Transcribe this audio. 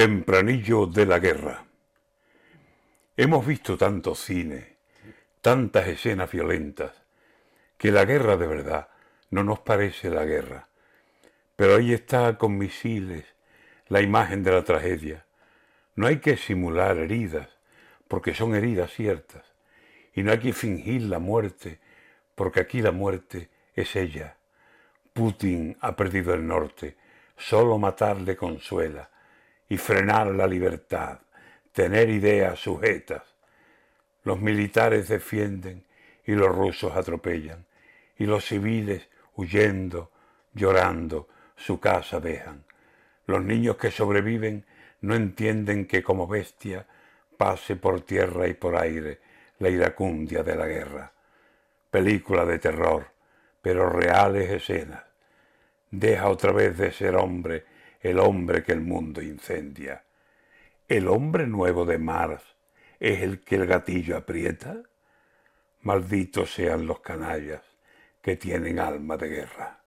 Tempranillo de la guerra. Hemos visto tanto cine, tantas escenas violentas, que la guerra de verdad no nos parece la guerra. Pero ahí está con misiles la imagen de la tragedia. No hay que simular heridas, porque son heridas ciertas. Y no hay que fingir la muerte, porque aquí la muerte es ella. Putin ha perdido el norte, solo matar le consuela y frenar la libertad, tener ideas sujetas. Los militares defienden y los rusos atropellan, y los civiles, huyendo, llorando, su casa dejan. Los niños que sobreviven no entienden que como bestia pase por tierra y por aire la iracundia de la guerra. Película de terror, pero reales escenas. Deja otra vez de ser hombre el hombre que el mundo incendia. ¿El hombre nuevo de Mars es el que el gatillo aprieta? Malditos sean los canallas que tienen alma de guerra.